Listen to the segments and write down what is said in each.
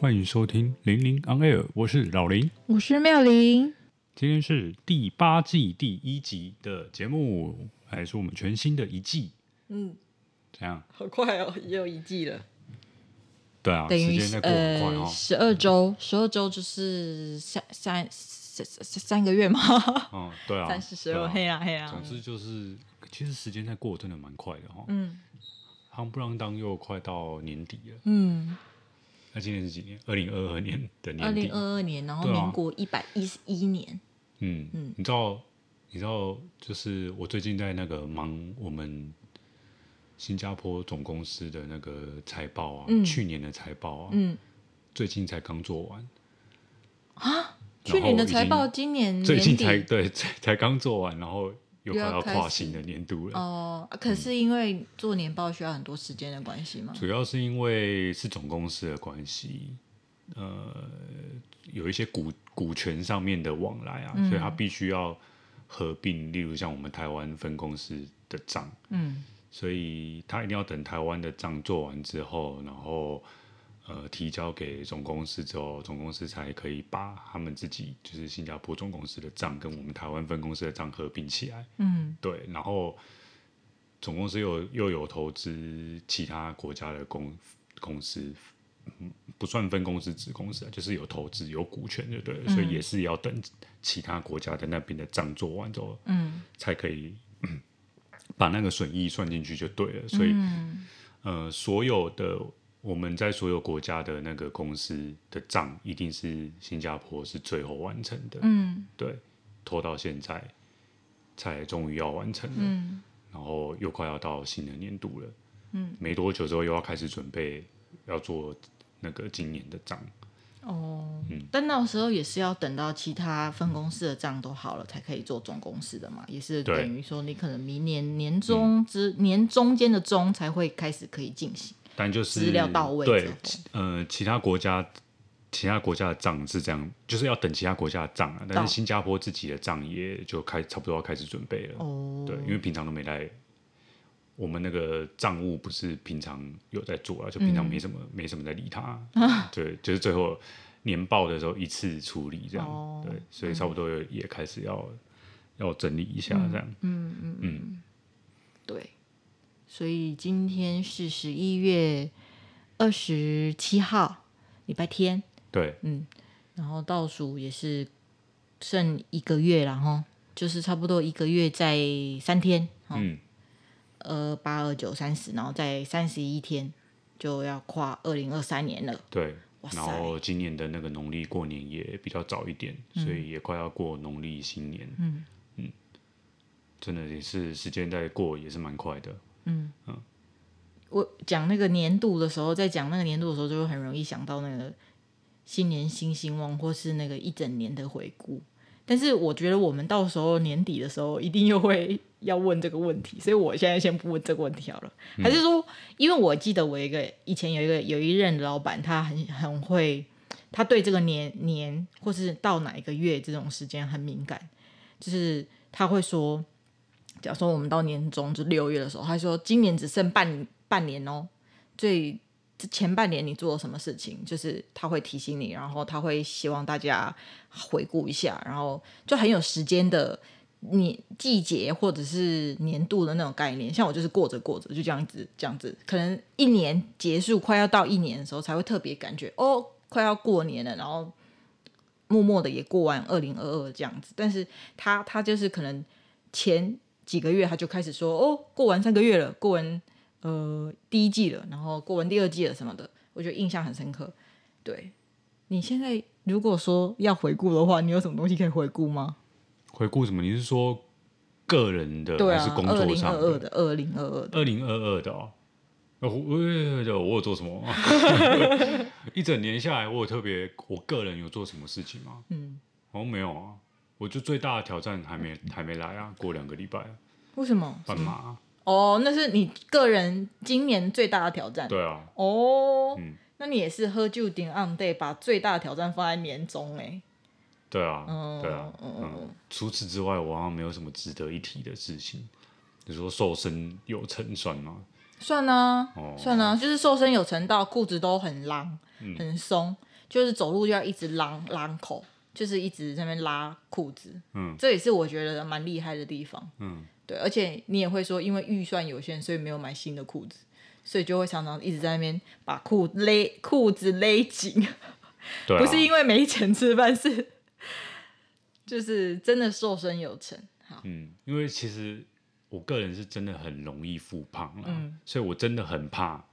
欢迎收听《零零 on air》，我是老林，我是妙玲。今天是第八季第一集的节目，还是我们全新的一季。嗯，这样好快哦，也有一季了。对啊，等于时间在过很快哦。十二周，十二周就是三三三三个月嘛。嗯，对啊，三十十二，黑啊黑啊。总之就是，其实时间在过真的蛮快的哈。嗯。夯不啷当又快到年底了。嗯。那今年是几年？二零二二年的年底。二零二二年，然后民国一百一十一年。嗯嗯，你知道，你知道，就是我最近在那个忙我们新加坡总公司的那个财报啊，嗯、去年的财报啊，嗯、最近才刚做完啊。去年的财报今年最近才对，才才刚做完，然后又快要跨新的年度了。哦，可是因为做年报需要很多时间的关系吗？主要是因为是总公司的关系，呃。有一些股股权上面的往来啊，嗯、所以他必须要合并。例如像我们台湾分公司的账，嗯，所以他一定要等台湾的账做完之后，然后呃提交给总公司之后，总公司才可以把他们自己就是新加坡总公司的账跟我们台湾分公司的账合并起来，嗯，对，然后总公司又又有投资其他国家的公公司。不算分公司子公司啊，就是有投资有股权，就对了，嗯、所以也是要等其他国家的那边的账做完之后，嗯，才可以把那个损益算进去就对了。所以，嗯、呃，所有的我们在所有国家的那个公司的账，一定是新加坡是最后完成的，嗯，对，拖到现在才终于要完成了，嗯，然后又快要到新的年度了，嗯，没多久之后又要开始准备要做。那个今年的账哦，嗯，但那时候也是要等到其他分公司的账都好了，才可以做总公司的嘛，也是等于说你可能明年年中之、嗯、年中间的中才会开始可以进行，但就是资料到位，对，呃，其他国家其他国家的账是这样，就是要等其他国家的账啊，但是新加坡自己的账也就开差不多要开始准备了，哦，对，因为平常都没来。我们那个账务不是平常有在做啊，就平常没什么、嗯、没什么在理他，啊、对，就是最后年报的时候一次处理这样，哦、对，所以差不多也开始要、嗯、要整理一下这样，嗯嗯嗯，嗯对，所以今天是十一月二十七号，礼拜天，对，嗯，然后倒数也是剩一个月了哈，就是差不多一个月在三天，嗯。二八二九三十，然后在三十一天就要跨二零二三年了。对，然后今年的那个农历过年也比较早一点，嗯、所以也快要过农历新年。嗯嗯，真的也是时间在过，也是蛮快的。嗯我讲那个年度的时候，在讲那个年度的时候，就会很容易想到那个新年新希望，或是那个一整年的回顾。但是我觉得我们到时候年底的时候，一定又会要问这个问题，所以我现在先不问这个问题好了。嗯、还是说，因为我记得我一个以前有一个有一任老板，他很很会，他对这个年年或是到哪一个月这种时间很敏感，就是他会说，假如说我们到年中就六月的时候，他说今年只剩半半年哦，最。前半年你做了什么事情？就是他会提醒你，然后他会希望大家回顾一下，然后就很有时间的年季节或者是年度的那种概念。像我就是过着过着就这样子这样子，可能一年结束快要到一年的时候才会特别感觉哦，快要过年了，然后默默的也过完二零二二这样子。但是他他就是可能前几个月他就开始说哦，过完三个月了，过完。呃，第一季了，然后过完第二季了什么的，我觉得印象很深刻。对，你现在如果说要回顾的话，你有什么东西可以回顾吗？回顾什么？你是说个人的，还是工作上的？二零二二的，二零二二的，二零二二的哦。我我我有做什么？一整年下来，我有特别，我个人有做什么事情吗？嗯，好像没有啊。我就最大的挑战还没还没来啊，过两个礼拜。为什么？哦，oh, 那是你个人今年最大的挑战。对啊。哦，oh, 嗯，那你也是喝酒顶 on day，把最大的挑战放在年终哎。对啊，嗯、对啊，嗯嗯。除此之外，我好像没有什么值得一提的事情。你说瘦身有成算吗？算啊，哦、算啊，就是瘦身有成到裤子都很浪，嗯、很松。就是走路就要一直拉拉口，就是一直在那边拉裤子。嗯，这也是我觉得蛮厉害的地方。嗯，对，而且你也会说，因为预算有限，所以没有买新的裤子，所以就会常常一直在那边把裤勒裤子勒紧。对啊，不是因为没钱吃饭，是就是真的瘦身有成。好，嗯，因为其实我个人是真的很容易复胖了，嗯，所以我真的很怕，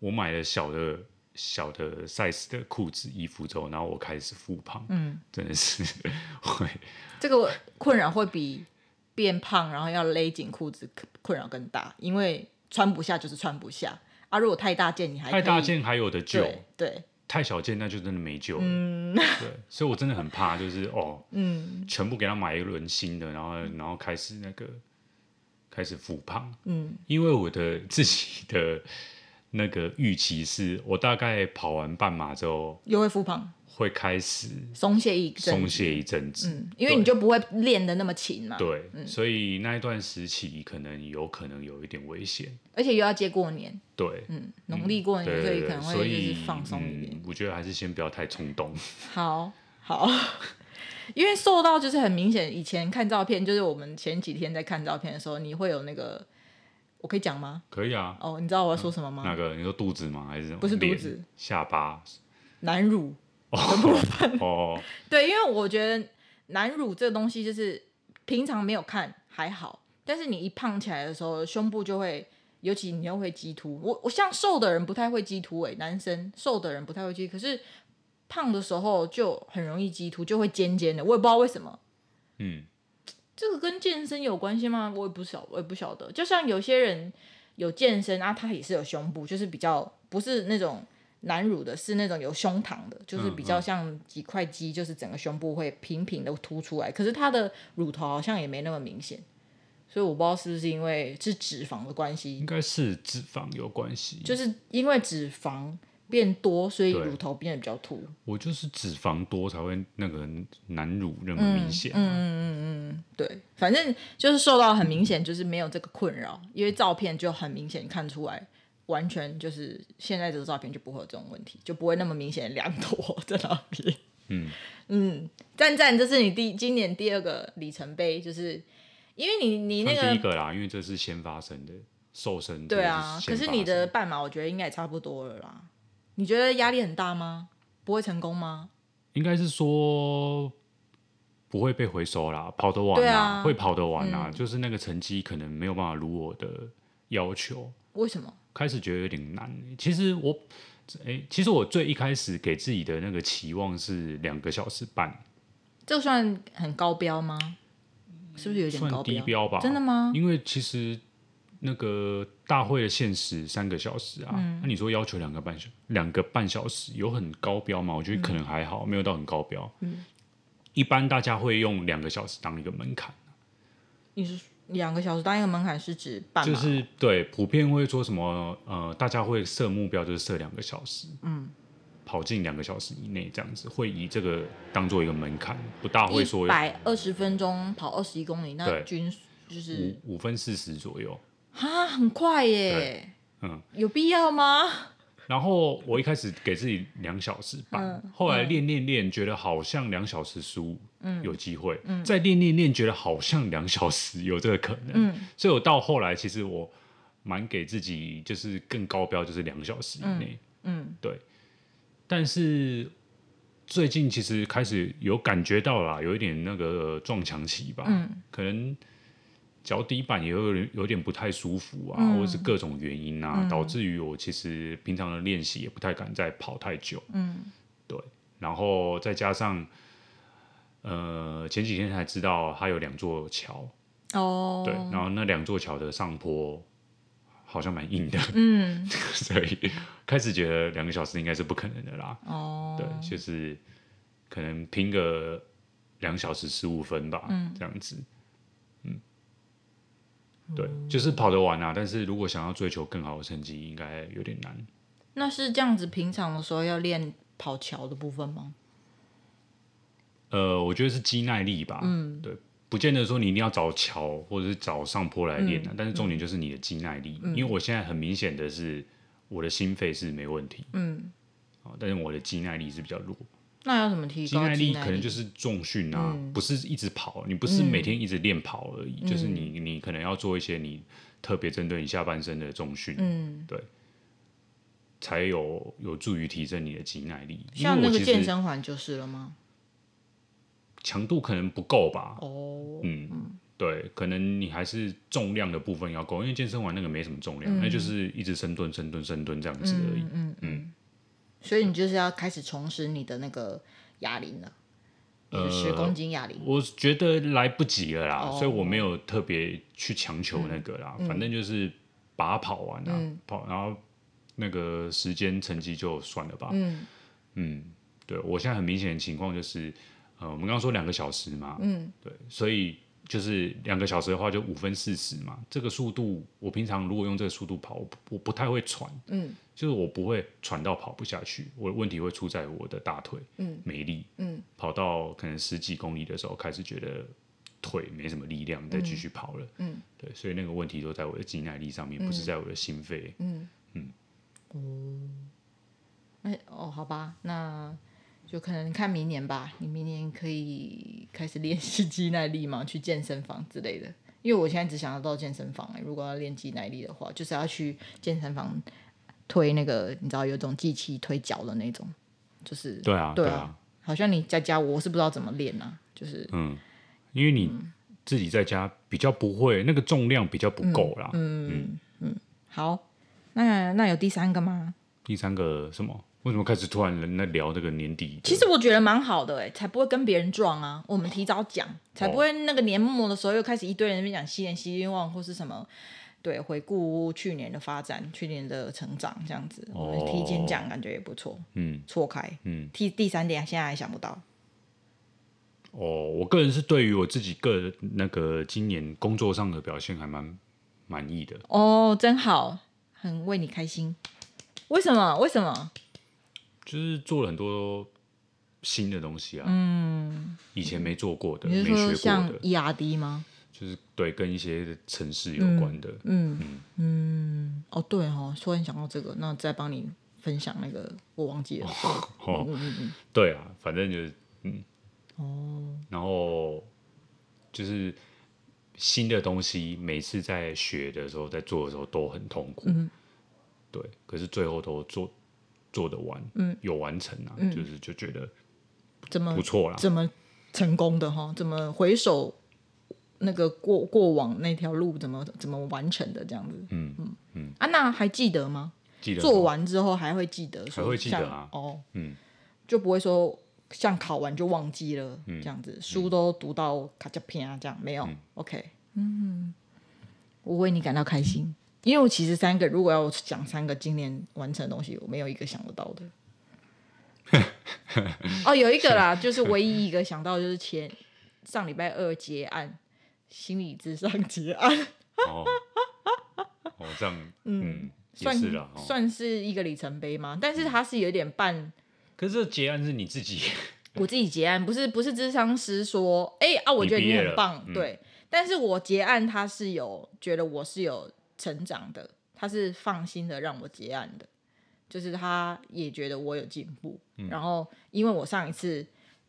我买了小的小的 size 的裤子衣服之后，然后我开始复胖，嗯，真的是 会这个困扰会比变胖然后要勒紧裤子困扰更大，因为穿不下就是穿不下啊。如果太大件，你还太大件还有的救，对对。太小件那就真的没救了，嗯，对，所以我真的很怕，就是哦，嗯，全部给他买一轮新的，然后然后开始那个开始复胖，嗯，因为我的自己的那个预期是我大概跑完半马之后又会复胖，会开始松懈一阵，松懈一阵子，嗯，因为你就不会练的那么勤嘛，对，所以那一段时期可能有可能有一点危险，而且又要接过年，对，嗯，农历过年，所以可能会就是放松一点。嗯，我觉得还是先不要太冲动。好 好，因为瘦到就是很明显，以前看照片，就是我们前几天在看照片的时候，你会有那个，我可以讲吗？可以啊。哦，你知道我要说什么吗？那个你说肚子吗？还是？不是肚子，下巴。男乳。哦，对，因为我觉得男乳这个东西就是平常没有看还好，但是你一胖起来的时候，胸部就会，尤其你又会激凸。我我像瘦的人不太会激凸，哎，男生瘦的人不太会激凸，可是胖的时候就很容易激凸，就会尖尖的。我也不知道为什么。嗯，这个跟健身有关系吗？我也不晓，我也不晓得。就像有些人有健身啊，他也是有胸部，就是比较不是那种。男乳的是那种有胸膛的，就是比较像几块肌，就是整个胸部会平平的凸出来。可是它的乳头好像也没那么明显，所以我不知道是不是因为是脂肪的关系，应该是脂肪有关系，就是因为脂肪变多，所以乳头变得比较凸。我就是脂肪多才会那个男乳那么明显、啊。嗯嗯嗯嗯嗯，对，反正就是受到很明显，就是没有这个困扰，因为照片就很明显看出来。完全就是现在这个照片就不会有这种问题，就不会那么明显两坨在那边。嗯嗯，赞赞，这是你第今年第二个里程碑，就是因为你你那个第一个啦，因为这是先发生的瘦身。对啊，可是你的半马我觉得应该也差不多了啦。你觉得压力很大吗？不会成功吗？应该是说不会被回收啦，跑得完啦，啊、会跑得完啦，嗯、就是那个成绩可能没有办法如我的要求。为什么？开始觉得有点难。其实我，哎，其实我最一开始给自己的那个期望是两个小时半，这算很高标吗？是不是有点高标？算低标吧？真的吗？因为其实那个大会的限时三个小时啊，那、嗯啊、你说要求两个半小两个半小时，有很高标吗？我觉得可能还好，嗯、没有到很高标。嗯，一般大家会用两个小时当一个门槛。你是？两个小时当一个门槛是指半马？就是对，普遍会说什么呃，大家会设目标，就是设两个小时，嗯，跑进两个小时以内这样子，会以这个当做一个门槛，不大会说一百二十分钟跑二十一公里，那均就是五五分四十左右，哈，很快耶，嗯，有必要吗？然后我一开始给自己两小时半，嗯、后来练练练，觉得好像两小时十五有机会，嗯、再练练练，觉得好像两小时有这个可能，嗯、所以我到后来其实我蛮给自己就是更高标，就是两小时以内，嗯，嗯。对。但是最近其实开始有感觉到了，有一点那个撞墙期吧，嗯、可能。脚底板也有有点不太舒服啊，嗯、或者是各种原因啊，嗯、导致于我其实平常的练习也不太敢再跑太久。嗯，对。然后再加上，呃，前几天才知道它有两座桥。哦。对，然后那两座桥的上坡好像蛮硬的。嗯。所以开始觉得两个小时应该是不可能的啦。哦。对，就是可能拼个两小时十五分吧，嗯、这样子。嗯对，就是跑得完啊，但是如果想要追求更好的成绩，应该有点难。那是这样子，平常的时候要练跑桥的部分吗？呃，我觉得是肌耐力吧。嗯，对，不见得说你一定要找桥或者是找上坡来练啊，嗯、但是重点就是你的肌耐力。嗯、因为我现在很明显的是，我的心肺是没问题。嗯，啊，但是我的肌耐力是比较弱。那要怎么提高肌耐力？可能就是重训啊，嗯、不是一直跑，你不是每天一直练跑而已，嗯、就是你你可能要做一些你特别针对你下半身的重训，嗯，对，才有有助于提升你的肌耐力。像那个健身环就是了吗？强度可能不够吧。哦，嗯，对，可能你还是重量的部分要够，因为健身完那个没什么重量，嗯、那就是一直深蹲、深蹲、深蹲这样子而已。嗯嗯。嗯所以你就是要开始重拾你的那个哑铃了，呃，十公斤哑铃。我觉得来不及了啦，哦、所以我没有特别去强求那个啦，嗯、反正就是把它跑完了，嗯、跑，然后那个时间成绩就算了吧。嗯嗯，对我现在很明显的情况就是，呃，我们刚刚说两个小时嘛，嗯，对，所以。就是两个小时的话，就五分四十嘛。这个速度，我平常如果用这个速度跑，我不，我不太会喘。嗯，就是我不会喘到跑不下去。我的问题会出在我的大腿，嗯，没力。嗯，跑到可能十几公里的时候，开始觉得腿没什么力量，再继续跑了。嗯，对，所以那个问题都在我的肌耐力上面，不是在我的心肺。嗯嗯。哦，哎哦，好吧，那。就可能看明年吧，你明年可以开始练习肌耐力嘛？去健身房之类的。因为我现在只想要到健身房，欸，如果要练肌耐力的话，就是要去健身房推那个，你知道有种机器推脚的那种，就是对啊，对啊，好像你在家，我是不知道怎么练呢，啊，就是嗯，因为你自己在家比较不会，那个重量比较不够啦。嗯嗯嗯，好，那那有第三个吗？第三个什么？为什么开始突然人在聊这个年底？其实我觉得蛮好的哎，才不会跟别人撞啊。我们提早讲，才不会那个年末的时候又开始一堆人在那边讲新年希望或是什么，对，回顾去年的发展、去年的成长这样子。我们提前讲，感觉也不错。嗯，错开。嗯，第第三点现在还想不到。哦，我个人是对于我自己个人那个今年工作上的表现还蛮满意的。哦，真好，很为你开心。为什么？为什么？就是做了很多新的东西啊，嗯，以前没做过的，没学过的，像 ERD 吗？就是对，跟一些城市有关的，嗯嗯嗯，哦对哦，突然想到这个，那再帮你分享那个，我忘记了，哦，嗯嗯嗯，对啊，反正就是嗯，哦，然后就是新的东西，每次在学的时候，在做的时候都很痛苦，嗯，对，可是最后都做。做得完，嗯，有完成啊，嗯、就是就觉得怎么不错啦，怎么成功的哈？怎么回首那个过过往那条路，怎么怎么完成的这样子？嗯嗯嗯。啊，那还记得吗？记得做完之后还会记得，还会记得啊？哦，嗯，就不会说像考完就忘记了这样子，嗯、书都读到卡加片啊这样没有、嗯、？OK，嗯，我为你感到开心。因为我其实三个，如果要讲三个今年完成的东西，我没有一个想得到的。哦，有一个啦，就是唯一一个想到，就是前上礼拜二结案，心理智商结案。哦，哦，这样，嗯，算是了，算是一个里程碑吗？但是它是有点半。可是结案是你自己，我自己结案，不是不是智商师说，哎啊，我觉得你很棒，对。但是我结案，他是有觉得我是有。成长的，他是放心的让我结案的，就是他也觉得我有进步。嗯、然后，因为我上一次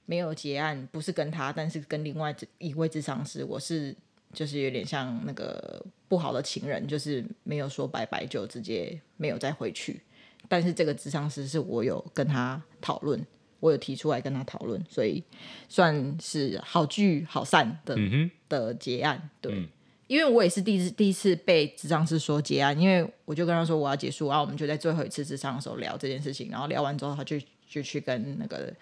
没有结案，不是跟他，但是跟另外一位智商师，我是就是有点像那个不好的情人，就是没有说拜拜就直接没有再回去。但是这个智商师是我有跟他讨论，我有提出来跟他讨论，所以算是好聚好散的、嗯、的结案，对。嗯因为我也是第一次第一次被智商师说结案，因为我就跟他说我要结束，然后我们就在最后一次智商的时候聊这件事情，然后聊完之后，他就就去跟那个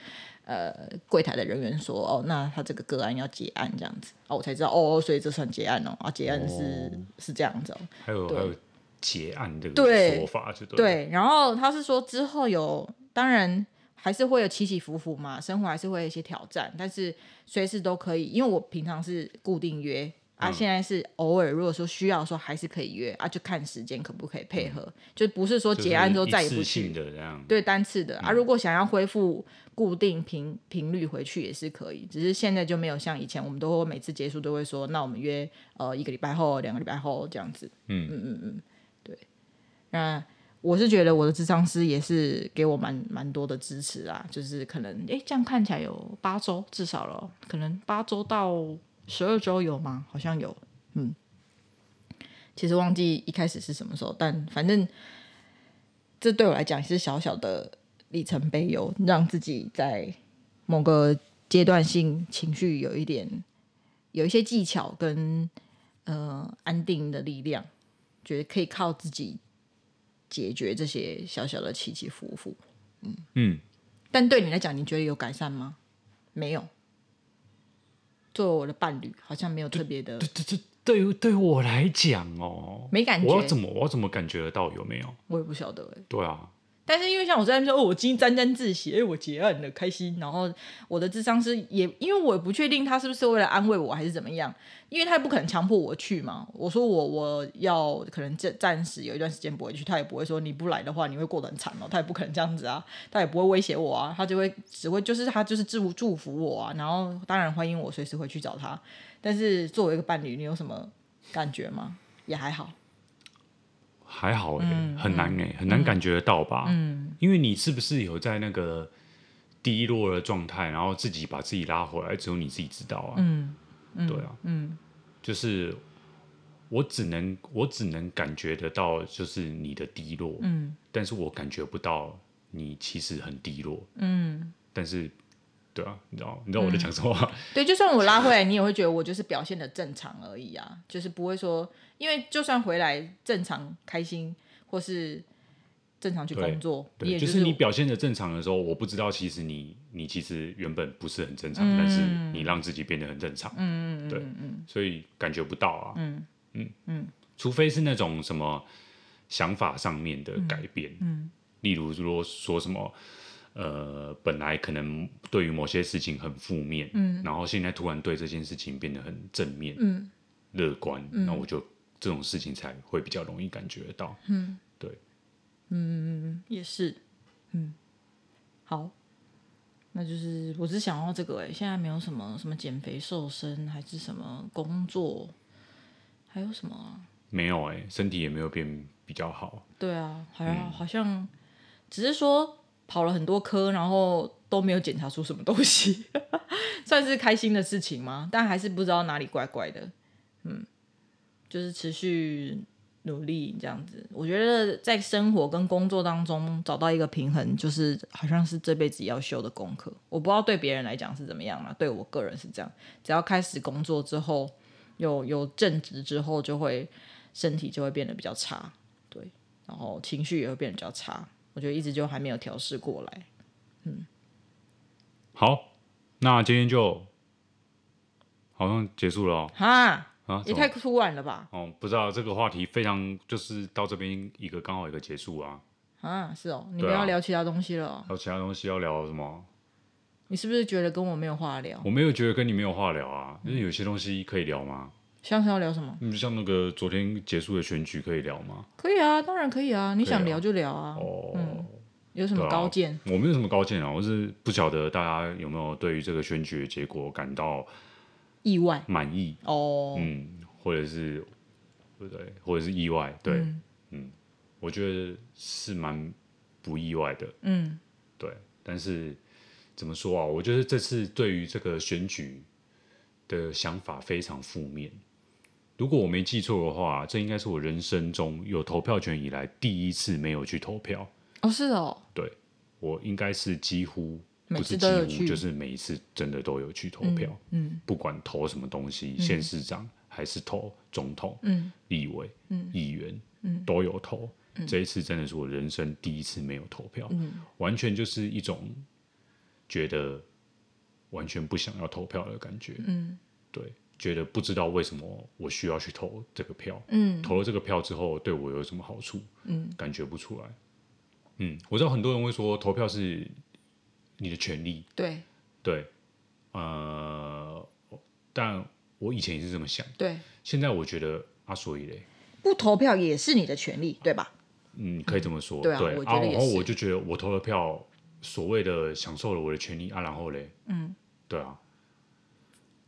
呃柜台的人员说，哦，那他这个个案要结案这样子，哦，我才知道哦，所以这算结案哦，啊，结案是、哦、是这样子哦，还有对还有结案这个说法对，对，对，然后他是说之后有，当然还是会有起起伏伏嘛，生活还是会有一些挑战，但是随时都可以，因为我平常是固定约。啊，现在是偶尔，如果说需要的时候，还是可以约啊，就看时间可不可以配合，嗯、就不是说结案之后再也不去。的这样。对，单次的、嗯、啊，如果想要恢复固定频频率回去也是可以，只是现在就没有像以前，我们都会每次结束都会说，那我们约呃一个礼拜后、两个礼拜后这样子。嗯。嗯嗯嗯，对。那我是觉得我的智商师也是给我蛮蛮多的支持啊，就是可能哎，这样看起来有八周至少了，可能八周到十二周有吗？好像有，嗯，其实忘记一开始是什么时候，但反正这对我来讲是小小的里程碑，有让自己在某个阶段性情绪有一点有一些技巧跟呃安定的力量，觉得可以靠自己。解决这些小小的起起伏伏，嗯嗯，但对你来讲，你觉得有改善吗？没有。作为我的伴侣，好像没有特别的。对对对，对于对我来讲哦，没感觉。我要怎么我要怎么感觉得到有没有？我也不晓得哎。对啊。但是因为像我在那边说，哦，我今天沾沾自喜，哎，我结案了，开心。然后我的智商是也，因为我也不确定他是不是为了安慰我，还是怎么样，因为他也不可能强迫我去嘛。我说我我要可能暂暂时有一段时间不会去，他也不会说你不来的话你会过得很惨哦，他也不可能这样子啊，他也不会威胁我啊，他就会只会就是他就是祝祝福我啊，然后当然欢迎我随时回去找他。但是作为一个伴侣，你有什么感觉吗？也还好。还好哎、很难哎、很难感觉得到吧？嗯，因为你是不是有在那个低落的状态，然后自己把自己拉回来，只有你自己知道啊。嗯，对啊，嗯，就是我只能我只能感觉得到，就是你的低落，嗯，但是我感觉不到你其实很低落，嗯，但是。对啊，你知道，你知道我在讲什么。对，就算我拉回来，你也会觉得我就是表现的正常而已啊，就是不会说，因为就算回来正常开心，或是正常去工作，对，对，就是你表现的正常的时候，我不知道其实你你其实原本不是很正常，嗯，但是你让自己变得很正常，嗯嗯。对，所以感觉不到啊，嗯嗯。嗯，除非是那种什么想法上面的改变，嗯，嗯。例如说说什么。呃，本来可能对于某些事情很负面，嗯，然后现在突然对这件事情变得很正面，嗯，乐观，那、嗯、我就这种事情才会比较容易感觉到，嗯，对，嗯，也是，嗯，好，那就是我只想要这个哎，现在没有什么什么减肥瘦身，还是什么工作，还有什么、啊？没有哎，身体也没有变比较好，对啊，好像、嗯、好像只是说。跑了很多科，然后都没有检查出什么东西，算是开心的事情吗？但还是不知道哪里怪怪的。嗯，就是持续努力这样子。我觉得在生活跟工作当中找到一个平衡，就是好像是这辈子要修的功课。我不知道对别人来讲是怎么样嘛，对我个人是这样。只要开始工作之后，有有正职之后，就会身体就会变得比较差，对，然后情绪也会变得比较差。我觉得一直就还没有调试过来，嗯，好，那今天就好像结束了哦，哈啊，也太突然了吧？哦，不知道这个话题非常就是到这边一个刚好一个结束啊，啊，是哦，你不要聊其他东西了哦，聊其他东西要聊什么？你是不是觉得跟我没有话聊？我没有觉得跟你没有话聊啊，因为有些东西可以聊吗？像是要聊什么？嗯，像那个昨天结束的选举可以聊吗？可以啊，当然可以啊，你想聊就聊啊。哦，嗯，有什么高见？啊，我没有什么高见啊，我是不晓得大家有没有对于这个选举的结果感到意外、满意哦，嗯，或者是对不对？或者是意外？对，嗯，嗯，我觉得是蛮不意外的，嗯，对。但是怎么说啊？我觉得这次对于这个选举的想法非常负面。如果我没记错的话，这应该是我人生中有投票权以来第一次没有去投票。哦，是哦。对，我应该是几乎不是几乎，就是每一次真的都有去投票。嗯，嗯，不管投什么东西，嗯、县市长还是投总统、嗯、立委、嗯、议员、嗯，都有投、嗯。这一次真的是我人生第一次没有投票，嗯、完全就是一种觉得完全不想要投票的感觉。嗯，对。觉得不知道为什么我需要去投这个票，嗯，投了这个票之后对我有什么好处，嗯，感觉不出来，嗯，我知道很多人会说投票是你的权利，对，对，呃，但我以前也是这么想，对，现在我觉得啊，所以嘞，不投票也是你的权利，对吧？嗯，可以这么说，嗯、对啊，对啊，然后我就觉得我投了票，所谓的享受了我的权利啊，然后嘞，嗯，对啊。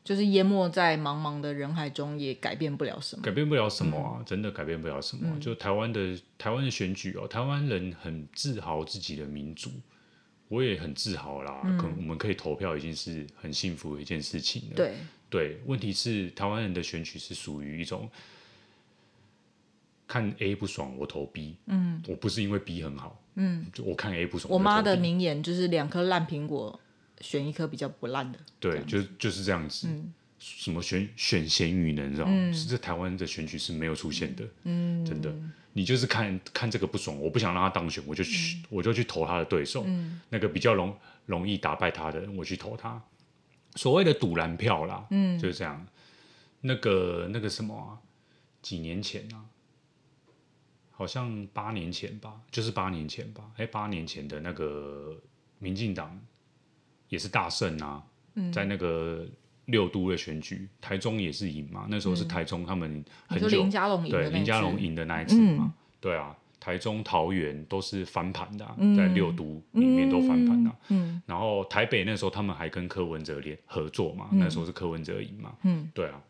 就是淹没在茫茫的人海中，也改变不了什么。改变不了什么啊，嗯、真的改变不了什么。嗯、就台湾的台湾的选举哦，台湾人很自豪自己的民主，我也很自豪啦。嗯、可能我们可以投票，已经是很幸福的一件事情了。对对，问题是台湾人的选举是属于一种看 A 不爽，我投 B。嗯，我不是因为 B 很好。嗯，就我看 A 不爽。我妈的名言就是两颗烂苹果。选一颗比较不烂的，对，就就是这样子。嗯、什么选选贤与能，知道吗？在台湾的选举是没有出现的。嗯，真的，你就是看看这个不爽，我不想让他当选，我就去，嗯、我就去投他的对手。嗯、那个比较容容易打败他的人，我去投他。所谓的赌蓝票啦，嗯，就是这样。那个那个什么啊，几年前啊，好像八年前吧，就是八年前吧，哎，八年前的那个民进党。也是大胜啊，嗯、在那个六都的选举，台中也是赢嘛。那时候是台中他们很久林家龙赢对林家龙赢的那一次嘛，嗯、对啊，台中桃园都是翻盘的、啊，嗯、在六都里面都翻盘的、啊。嗯、然后台北那时候他们还跟柯文哲联合作嘛，嗯、那时候是柯文哲赢嘛，嗯、对啊。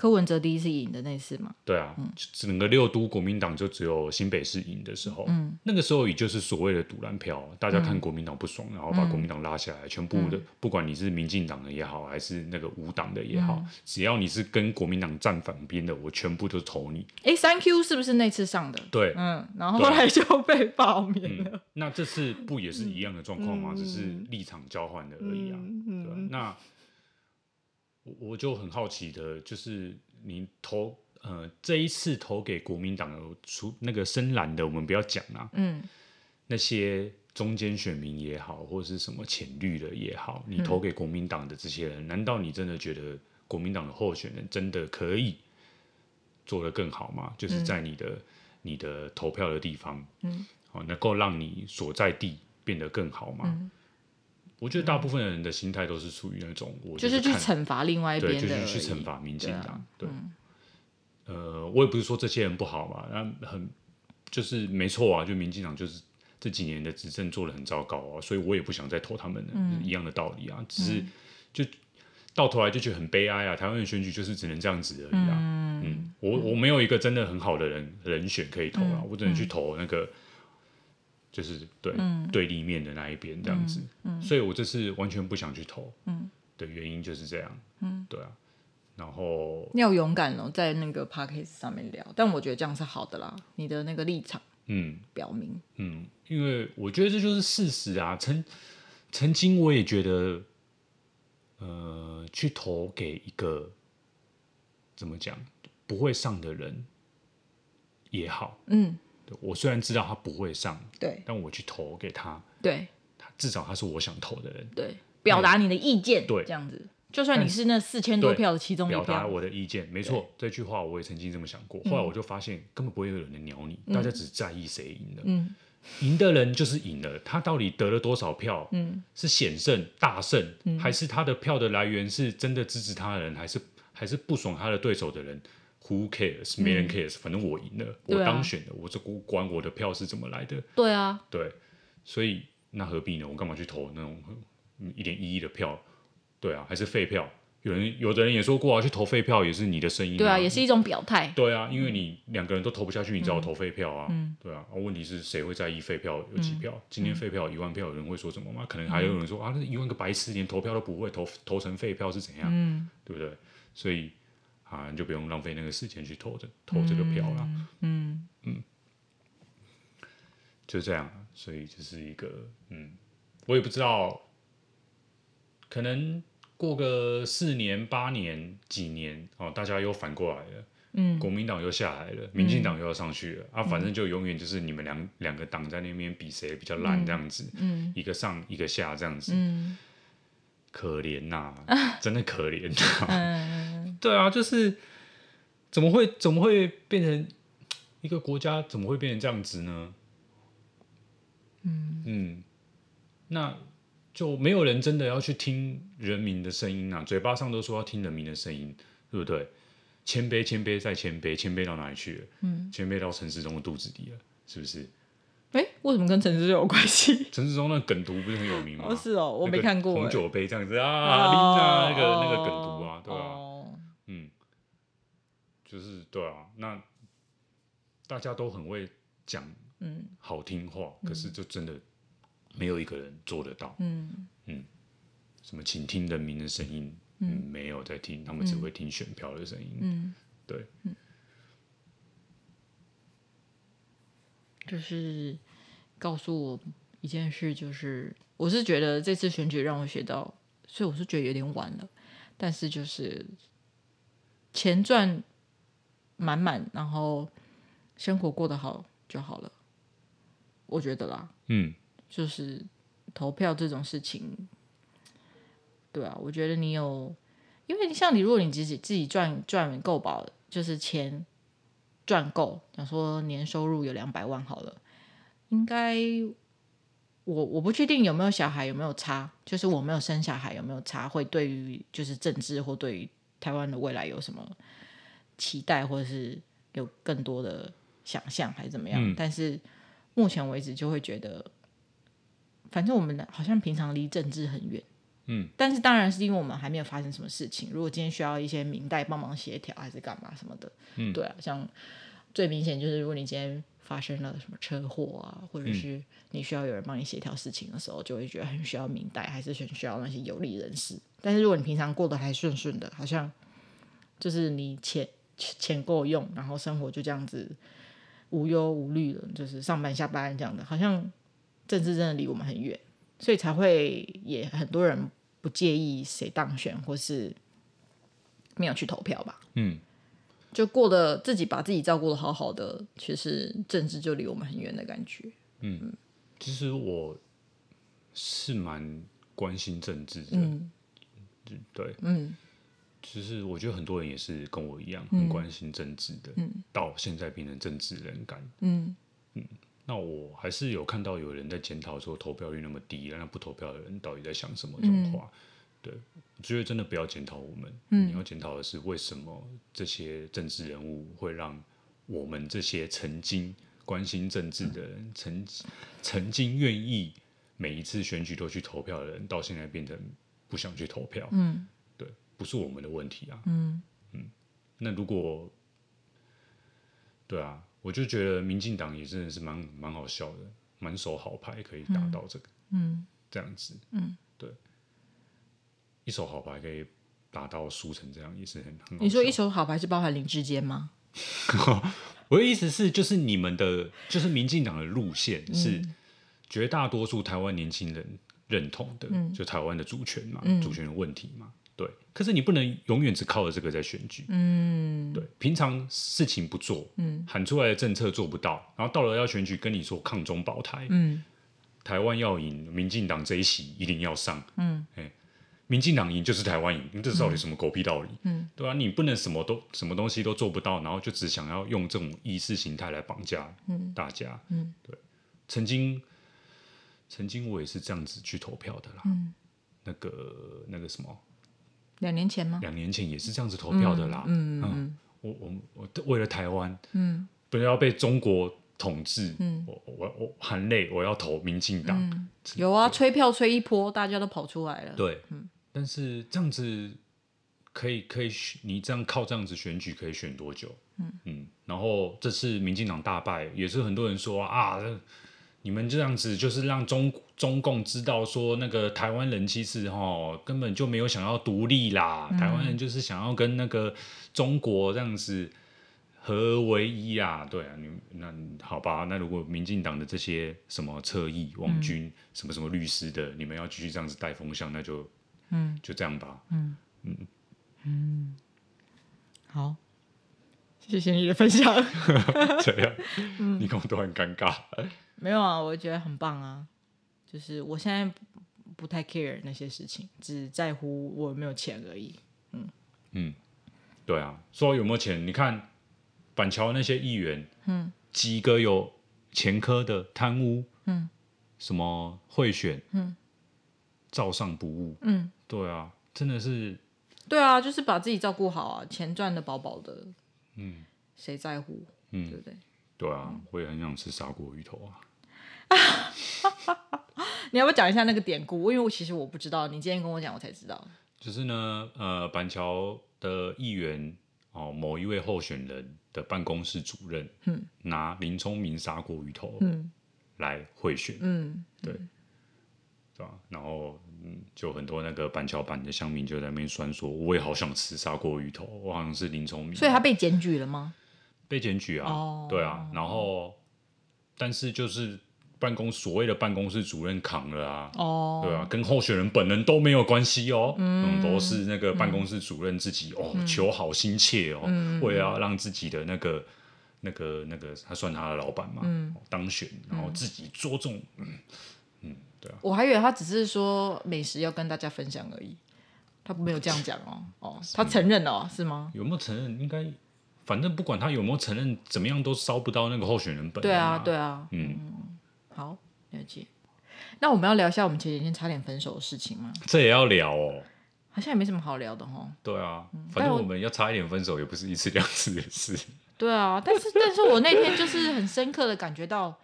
柯文哲第一次赢的那次嘛？对啊，嗯、整个六都国民党就只有新北市赢的时候，嗯、那个时候也就是所谓的赌蓝票，大家看国民党不爽，嗯、然后把国民党拉下来，嗯、全部的不管你是民进党的也好，还是那个无党的也好，嗯、只要你是跟国民党站反边的，我全部都投你。哎，三 Q 是不是那次上的？对，嗯，然后后来就被罢免了、嗯。那这次不也是一样的状况吗？嗯、只是立场交换的而已啊。嗯、对，那。我就很好奇的，就是你投呃这一次投给国民党的除那个深蓝的，我们不要讲啊，嗯，那些中间选民也好，或者是什么浅绿的也好，你投给国民党的这些人，嗯、难道你真的觉得国民党的候选人真的可以做得更好吗？就是在你的、嗯、你的投票的地方，嗯，哦，能够让你所在地变得更好吗？嗯我觉得大部分人的心态都是处于那种，我就是去惩罚另外一边的，对，就是去惩罚民进党。对，呃，我也不是说这些人不好嘛，那很就是没错啊，就民进党就是这几年的执政做的很糟糕啊，所以我也不想再投他们的一样的道理啊，只是就到头来就觉得很悲哀啊，台湾的选举就是只能这样子而已啊。嗯，我我没有一个真的很好的人人选可以投啊，我只能去投那个。就是对、嗯、对立面的那一边这样子，嗯嗯、所以我这次完全不想去投，的原因就是这样，嗯、对啊，然后你要勇敢哦，在那个 podcast 上面聊，但我觉得这样是好的啦，你的那个立场，嗯，表明，嗯，因为我觉得这就是事实啊，曾曾经我也觉得，呃，去投给一个怎么讲不会上的人也好，嗯。我虽然知道他不会上，对，但我去投给他，对，他至少他是我想投的人，对，表达你的意见，对，这样子，就算你是那四千多票的其中一票，表达我的意见，没错，这句话我也曾经这么想过，后来我就发现根本不会有人鸟你，大家只在意谁赢了，嗯，赢的人就是赢了，他到底得了多少票，嗯，是险胜大胜，还是他的票的来源是真的支持他的人，还是还是不爽他的对手的人？Who cares？没人 cares，反正我赢了，我当选了，我这管我的票是怎么来的？对啊，对，所以那何必呢？我干嘛去投那种一点意义的票？对啊，还是废票？有人有的人也说过啊，去投废票也是你的声音，对啊，也是一种表态。对啊，因为你两个人都投不下去，你只好投废票啊。对啊，问题是谁会在意废票有几票？今天废票一万票，有人会说什么吗？可能还有人说啊，那一万个白痴连投票都不会投，投成废票是怎样？嗯对不对？所以。啊，你就不用浪费那个时间去投这投这个票了。嗯嗯，就这样，所以就是一个嗯，我也不知道，可能过个四年、八年、几年哦，大家又反过来了。嗯，国民党又下来了，民进党又要上去了、嗯、啊，反正就永远就是你们两两个党在那边比谁比较烂这样子。嗯，一个上一个下这样子。嗯，可怜呐、啊，真的可怜、啊。嗯。对啊，就是怎么会怎么会变成一个国家？怎么会变成这样子呢？嗯嗯，那就没有人真的要去听人民的声音啊！嘴巴上都说要听人民的声音，对不对？谦卑，谦卑再谦卑，谦卑到哪里去了？嗯，谦卑到陈时中的肚子里了，是不是？哎，为什么跟陈世忠有关系？陈时中那梗图不是很有名吗？哦，是哦，我没看过。红酒杯这样子啊，拎着那个那个梗图啊，对啊，嗯，就是对啊，那大家都很会讲，嗯，好听话，可是就真的没有一个人做得到，嗯。嗯，什么倾听人民的声音，嗯，没有在听，他们只会听选票的声音，嗯，对。就是告诉我一件事，就是我是觉得这次选举让我学到，所以我是觉得有点晚了。但是就是钱赚满满，然后生活过得好就好了，我觉得啦。嗯，就是投票这种事情，对啊，我觉得你有，因为像你，如果你自己自己赚赚够饱，就是钱。赚够，想说年收入有两百万好了，应该我我不确定有没有小孩有没有差，就是我没有生小孩有没有差，会对于就是政治或对于台湾的未来有什么期待，或者是有更多的想象还是怎么样？嗯、但是目前为止就会觉得，反正我们好像平常离政治很远。嗯，但是当然是因为我们还没有发生什么事情。如果今天需要一些明代帮忙协调，还是干嘛什么的，嗯，对啊，像最明显就是如果你今天发生了什么车祸啊，或者是你需要有人帮你协调事情的时候，就会觉得很需要明代，还是很需要那些有利人士。但是如果你平常过得还顺顺的，好像就是你钱钱够用，然后生活就这样子无忧无虑的，就是上班下班这样的，好像政治真的离我们很远。所以才会也很多人不介意谁当选，或是没有去投票吧。嗯，就过得自己把自己照顾的好好的，其实政治就离我们很远的感觉。嗯，其实我是蛮关心政治的。嗯，对，嗯，其实我觉得很多人也是跟我一样很关心政治的。嗯，到现在变成政治人感。嗯嗯。那我还是有看到有人在检讨说投票率那么低，那不投票的人到底在想什么？这种话，嗯、对，我觉得真的不要检讨我们，嗯、你要检讨的是为什么这些政治人物会让我们这些曾经关心政治的人，嗯、曾曾经愿意每一次选举都去投票的人，到现在变成不想去投票。嗯，对，不是我们的问题啊。嗯。嗯，那如果对啊。我就觉得民进党也真的是蛮蛮好笑的，满手好牌可以打到这个，嗯，这样子，嗯，对，一手好牌可以打到输成这样，也是很很。你说一手好牌是包含林志坚吗？我的意思是，就是你们的，就是民进党的路线是绝大多数台湾年轻人认同的，嗯、就台湾的主权嘛，嗯、主权的问题嘛。对，可是你不能永远只靠着这个在选举。嗯，对，平常事情不做，嗯，喊出来的政策做不到，然后到了要选举，跟你说抗中保台，嗯，台湾要赢，民进党这一席一定要上，嗯，哎，民进党赢就是台湾赢，你这到底什么狗屁道理？嗯，对吧？你不能什么都什么东西都做不到，然后就只想要用这种意识形态来绑架大家，嗯，对，曾经曾经我也是这样子去投票的啦，嗯，那个那个什么。两年前吗？两年前也是这样子投票的啦。嗯嗯，我我我为了台湾，嗯，不要被中国统治，嗯，我我我含泪我要投民进党。有啊，吹票吹一波，大家都跑出来了。对，但是这样子可以可以，你这样靠这样子选举可以选多久？嗯嗯，然后这次民进党大败，也是很多人说啊。你们这样子就是让中中共知道说，那个台湾人其实哈根本就没有想要独立啦，嗯、台湾人就是想要跟那个中国这样子合而为一啊，对啊，你那好吧，那如果民进党的这些什么侧翼网军、嗯、什么什么律师的，你们要继续这样子带风向，那就嗯。就这样吧，嗯。嗯。嗯，好，谢谢你的分享，这样，你跟我都很尴尬。没有啊，我觉得很棒啊。就是我现在不太 care 那些事情，只在乎我有没有钱而已。嗯。嗯，对啊，说有没有钱？你看板桥那些议员，嗯，几个有前科的贪污，嗯，什么贿选，嗯，照上不误，嗯，对啊，真的是，对啊，就是把自己照顾好啊，钱赚的饱饱的，嗯，谁在乎？嗯，对不对？对啊，我也很想吃砂锅鱼头啊。你要不要讲一下那个典故？因为我其实我不知道，你今天跟我讲，我才知道。就是呢，呃，板桥的议员哦，某一位候选人的办公室主任，嗯，拿林聪明砂锅鱼头，嗯，来贿选，嗯，对，对吧？然后，嗯，就很多那个板桥板的乡民就在那边酸说，我也好想吃砂锅鱼头，我好像是林聪明，所以他被检举了吗？被检举啊，哦、对啊，然后，但是就是。办公所谓的办公室主任扛了啊，oh. 对啊，跟候选人本人都没有关系哦，嗯，嗯，都是那个办公室主任自己、嗯、哦，求好心切哦，嗯、为了要让自己的那个那个那个他算他的老板嘛，嗯、当选，然后自己着重，嗯嗯，对啊，我还以为他只是说美食要跟大家分享而已，他没有这样讲哦，哦，他承认了、哦、是吗？有没有承认？应该，反正不管他有没有承认，怎么样都烧不到那个候选人本人。对啊，对啊，嗯。好，了解。那我们要聊一下我们前几天差点分手的事情吗？这也要聊哦。好像也没什么好聊的哦。对啊，反正我们要差一点分手也不是一次两次的事。对啊，但是但是我那天就是很深刻的感觉到，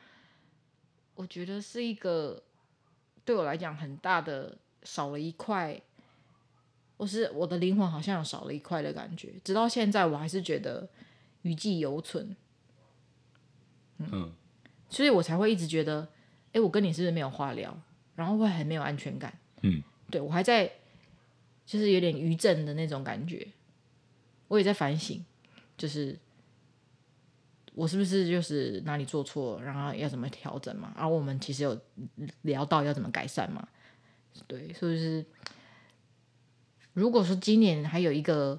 我觉得是一个对我来讲很大的少了一块，我是我的灵魂好像有少了一块的感觉。直到现在，我还是觉得余悸犹存。嗯。嗯所以我才会一直觉得，哎，我跟你是不是没有话聊？然后会很没有安全感。嗯，对，我还在，就是有点余震的那种感觉。我也在反省，就是我是不是就是哪里做错，然后要怎么调整嘛？然后我们其实有聊到要怎么改善嘛？对，所以是？如果说今年还有一个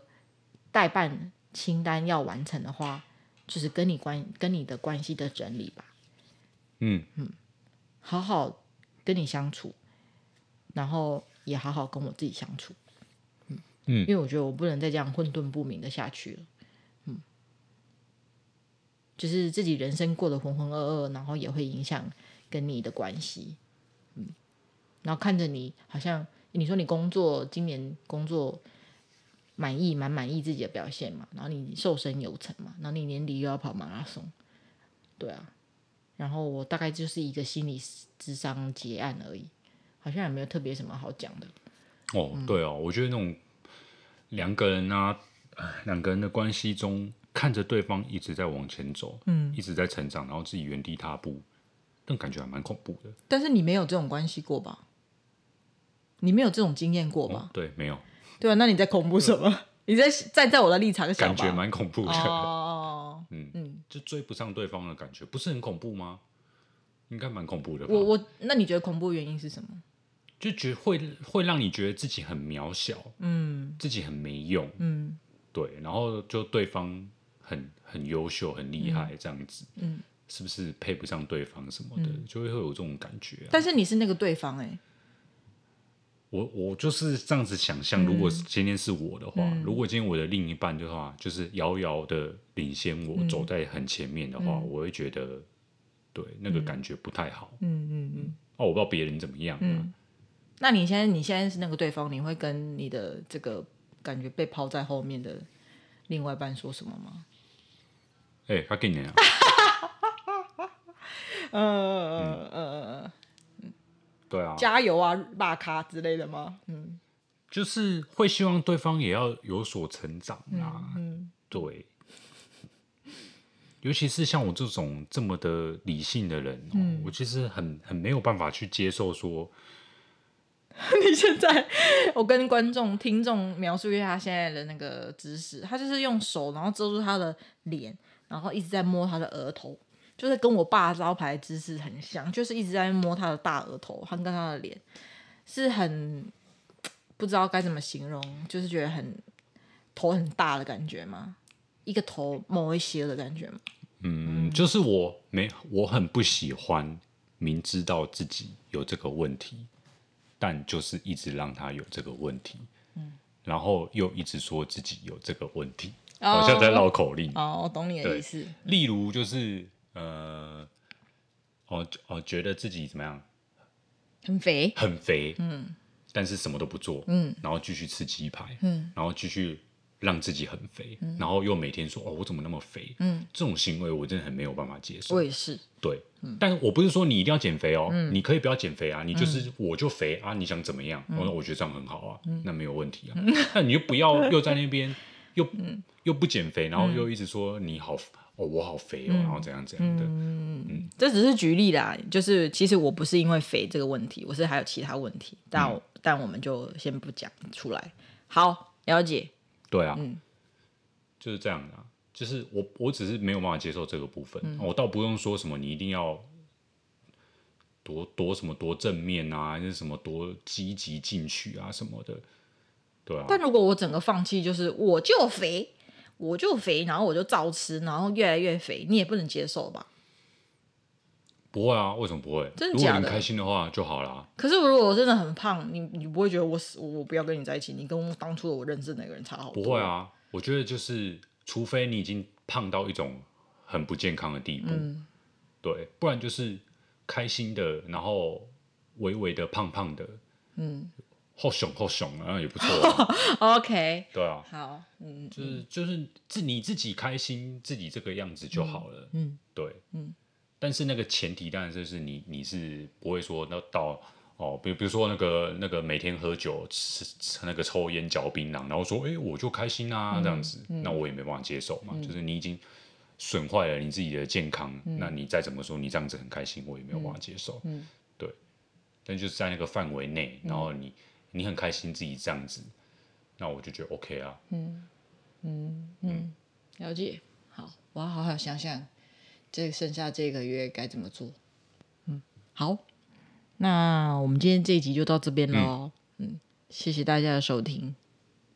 代办清单要完成的话，就是跟你关跟你的关系的整理吧。嗯嗯，好好跟你相处，然后也好好跟我自己相处，嗯嗯，因为我觉得我不能再这样混沌不明的下去了，嗯，就是自己人生过得浑浑噩噩，然后也会影响跟你的关系，嗯，然后看着你好像你说你工作今年工作满意蛮满意自己的表现嘛，然后你瘦身有成嘛，然后你年底又要跑马拉松，对啊。然后我大概就是一个心理咨商结案而已，好像也没有特别什么好讲的。哦，嗯、对哦，我觉得那种两个人啊，两个人的关系中，看着对方一直在往前走，嗯，一直在成长，然后自己原地踏步，那感觉还蛮恐怖的。但是你没有这种关系过吧？你没有这种经验过吧？哦、对，没有。对啊，那你在恐怖什么？你在站在我的立场想，感觉蛮恐怖的。哦 嗯嗯，就追不上对方的感觉，不是很恐怖吗？应该蛮恐怖的。我我，那你觉得恐怖原因是什么？就觉得会会让你觉得自己很渺小，嗯，自己很没用，嗯，对，然后就对方很很优秀、很厉害这样子，嗯，是不是配不上对方什么的，嗯、就会会有这种感觉、啊。但是你是那个对方哎、欸。我我就是这样子想象，如果今天是我的话，嗯、如果今天我的另一半的话，就是遥遥的领先我，走在很前面的话，嗯、我会觉得，对那个感觉不太好。嗯嗯嗯。哦，我不知道别人怎么样。那你现在你现在是那个对方，你会跟你的这个感觉被抛在后面的另外一半说什么吗？哎、欸，他给你啊。嗯嗯嗯嗯嗯。对啊，加油啊，骂咖之类的吗？嗯，就是会希望对方也要有所成长啊。嗯，嗯对，尤其是像我这种这么的理性的人，喔，嗯，我其实很很没有办法去接受说，你现在我跟观众听众描述一下他现在的那个姿势，他就是用手然后遮住他的脸，然后一直在摸他的额头。就是跟我爸招牌姿势很像，就是一直在摸他的大额头，他跟他的脸是很不知道该怎么形容，就是觉得很头很大的感觉嘛，一个头某一些的感觉嘛。嗯，就是我没我很不喜欢明知道自己有这个问题，但就是一直让他有这个问题，嗯，然后又一直说自己有这个问题，好像在绕口令。哦，我懂你的意思。例如就是。呃，哦哦，觉得自己怎么样？很肥，很肥，嗯，但是什么都不做，嗯，然后继续吃鸡排，嗯，然后继续让自己很肥，嗯、然后又每天说哦，我怎么那么肥？嗯，这种行为我真的很没有办法接受。我也是。对，嗯、但我不是说你一定要减肥哦，嗯、你可以不要减肥啊，你就是我就肥啊，你想怎么样？我说、嗯、我觉得这样很好啊，嗯、那没有问题啊。嗯、那你就不要又在那边又、嗯、又不减肥，然后又一直说你好哦，我好肥哦，然后怎样怎样的。嗯。嗯，这只是举例啦，就是其实我不是因为肥这个问题，我是还有其他问题，但但我们就先不讲出来。好，了解。对啊，嗯。就是这样的、啊，就是我我只是没有办法接受这个部分，嗯、我倒不用说什么你一定要多多什么多正面啊，还是什么多积极进取啊什么的，对啊。但如果我整个放弃，就是我就肥，我就肥，然后我就照吃，然后越来越肥，你也不能接受吧？不会啊，为什么不会？真的假的？如果你开心的话就好了。可是如果我真的很胖，你你不会觉得我死，我不要跟你在一起？你跟当初的我认识那个人差好多？不会啊。我觉得就是，除非你已经胖到一种很不健康的地步，嗯、对，不然就是开心的，然后微微的胖胖的，嗯，好熊好熊啊，也不错、啊。OK，对啊，好，嗯，就是就是自你自己开心，自己这个样子就好了，嗯，嗯。对，嗯，但是那个前提当然就是你你是不会说那到。哦，比比如说那个那个每天喝酒吃吃那个抽烟嚼槟榔，然后说哎、欸、我就开心啊、嗯、这样子，嗯、那我也没办法接受嘛。嗯、就是你已经损坏了你自己的健康，嗯、那你再怎么说你这样子很开心，我也没有办法接受。嗯，对。但就是在那个范围内，然后你、嗯、你很开心自己这样子，那我就觉得 OK 啊。嗯嗯嗯，了解。好，我要好好想想，这剩下这个月该怎么做。嗯，好。那我们今天这一集就到这边喽，嗯，嗯，谢谢大家的收听，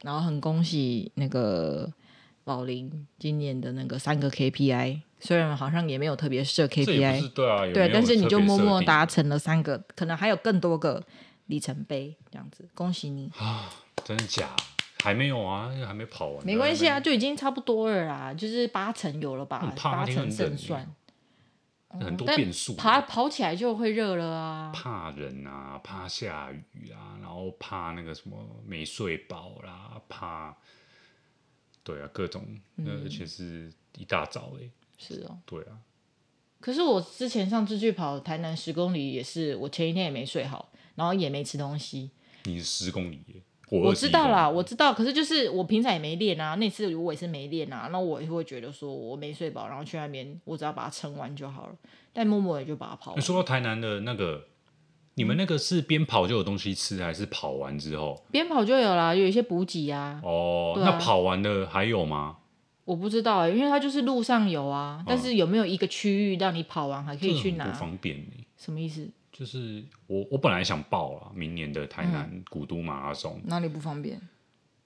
然后很恭喜那个宝林今年的那个三个 KPI，虽然好像也没有特别设 KPI，对啊，对，但是你就默默达成了三个，可能还有更多个里程碑这样子，恭喜你啊！真的假？还没有啊，还没跑完，没关系啊，就已经差不多了啦，就是八成有了吧，八成胜算。很多变数，爬跑起来就会热了啊！怕人啊，怕下雨啊，然后怕那个什么没睡饱啦，怕对啊，各种，嗯、而且是一大早哎，是哦，对啊。可是我之前上次去跑台南十公里也是，我前一天也没睡好，然后也没吃东西。你是十公里耶？我知道啦，我知道，可是就是我平常也没练啊，那次我也是没练啊，那我也会觉得说我没睡饱，然后去那边我只要把它撑完就好了。但默默也就把它跑完。说到台南的那个，你们那个是边跑就有东西吃，还是跑完之后？边跑就有啦，有一些补给啊。哦，啊、那跑完的还有吗？我不知道哎、欸，因为它就是路上有啊，但是有没有一个区域让你跑完还可以去拿？不方便、欸、什么意思？就是我，我本来想报啊，明年的台南古都马拉松。嗯、哪里不方便？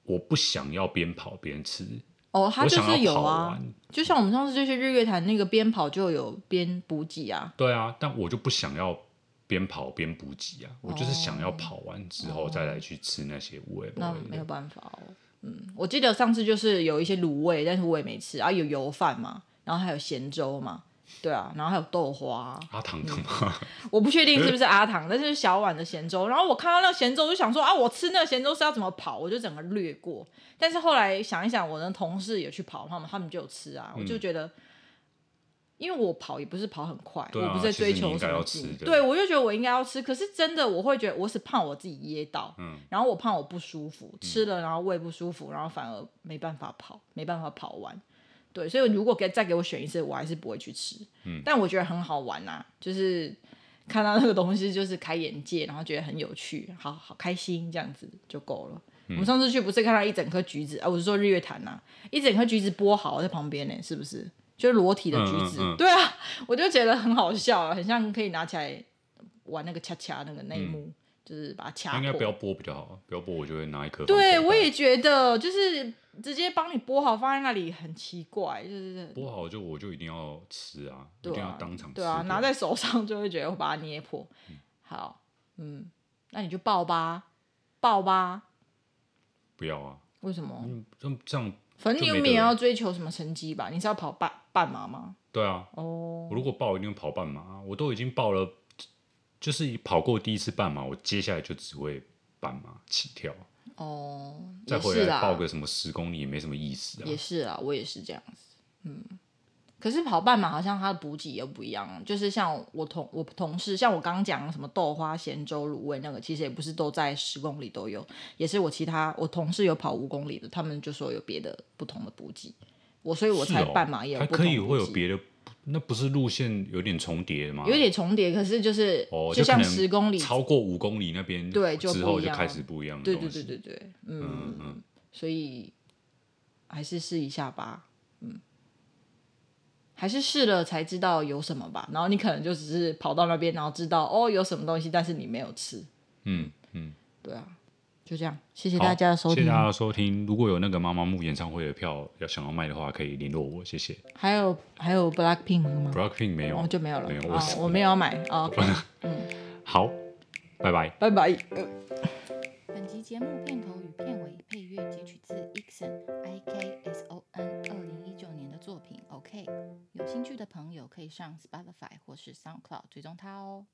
我不想要边跑边吃。哦，他就是有啊，就像我们上次就去日月潭那个边跑就有边补给啊。对啊，但我就不想要边跑边补给啊，哦、我就是想要跑完之后再来去吃那些味。那没有办法哦。嗯，我记得上次就是有一些卤味，但是我也没吃啊，有油饭嘛，然后还有咸粥嘛。对啊，然后还有豆花，阿唐的吗？嗯、我不确定是不是阿唐，但是小碗的咸粥。然后我看到那个咸粥，就想说啊，我吃那个咸粥是要怎么跑？我就整个略过。但是后来想一想，我的同事也去跑，他们他们就有吃啊。嗯、我就觉得，因为我跑也不是跑很快，啊、我不是在追求什么劲。对，我就觉得我应该要吃。可是真的，我会觉得我是怕我自己噎到，嗯、然后我怕我不舒服，吃了然后胃不舒服，然后反而没办法跑，没办法跑完。对，所以如果给再给我选一次，我还是不会去吃。嗯，但我觉得很好玩呐、啊，就是看到那个东西，就是开眼界，然后觉得很有趣，好好开心，这样子就够了。嗯、我们上次去不是看到一整颗橘子啊？我是说日月潭呐、啊，一整颗橘子剥好在旁边呢，是不是？就是裸体的橘子。嗯嗯嗯、对啊，我就觉得很好笑，很像可以拿起来玩那个恰恰那个内幕，嗯、就是把它掐。应该不要剥比较好，不要剥我就会拿一颗。对，我也觉得就是。直接帮你剥好放在那里很奇怪，就是剥好就我就一定要吃啊，啊一定要当场吃。对啊，拿在手上就会觉得我把它捏破。嗯、好，嗯，那你就报吧，报吧。不要啊？为什么？这这样，反正你又没有要追求什么成绩吧？你是要跑半半马吗？对啊。哦。我如果报，一定跑半马。我都已经报了，就是跑过第一次半马，我接下来就只会半马起跳。哦，再回来报个什么十公里也没什么意思啊。也是啊，我也是这样子。嗯，可是跑半马好像它的补给又不一样，就是像我同我同事，像我刚刚讲什么豆花咸粥卤味那个，其实也不是都在十公里都有，也是我其他我同事有跑五公里的，他们就说有别的不同的补给。我所以我才半马也有、哦、还可以会有别的，那不是路线有点重叠吗？有点重叠，可是就是哦就像十公里超过五公里那边，对，之后就开始不一样。对对对对对，嗯嗯嗯，所以还是试一下吧，嗯，还是试了才知道有什么吧。然后你可能就只是跑到那边，然后知道哦有什么东西，但是你没有吃，嗯嗯，对啊。就这样，谢谢大家的收听。谢谢大家的收听。如果有那个妈妈木演唱会的票要想要卖的话，可以联络我。谢谢。还有还有 Blackpink 吗？Blackpink 没有，哦，就没有了。没有，我我没有要买。OK，嗯，好，拜拜，拜拜。本集节目片头与片尾配乐截取自 Ikson I K S O N 二零一九年的作品。OK，有兴趣的朋友可以上 Spotify 或是 SoundCloud 追踪他哦。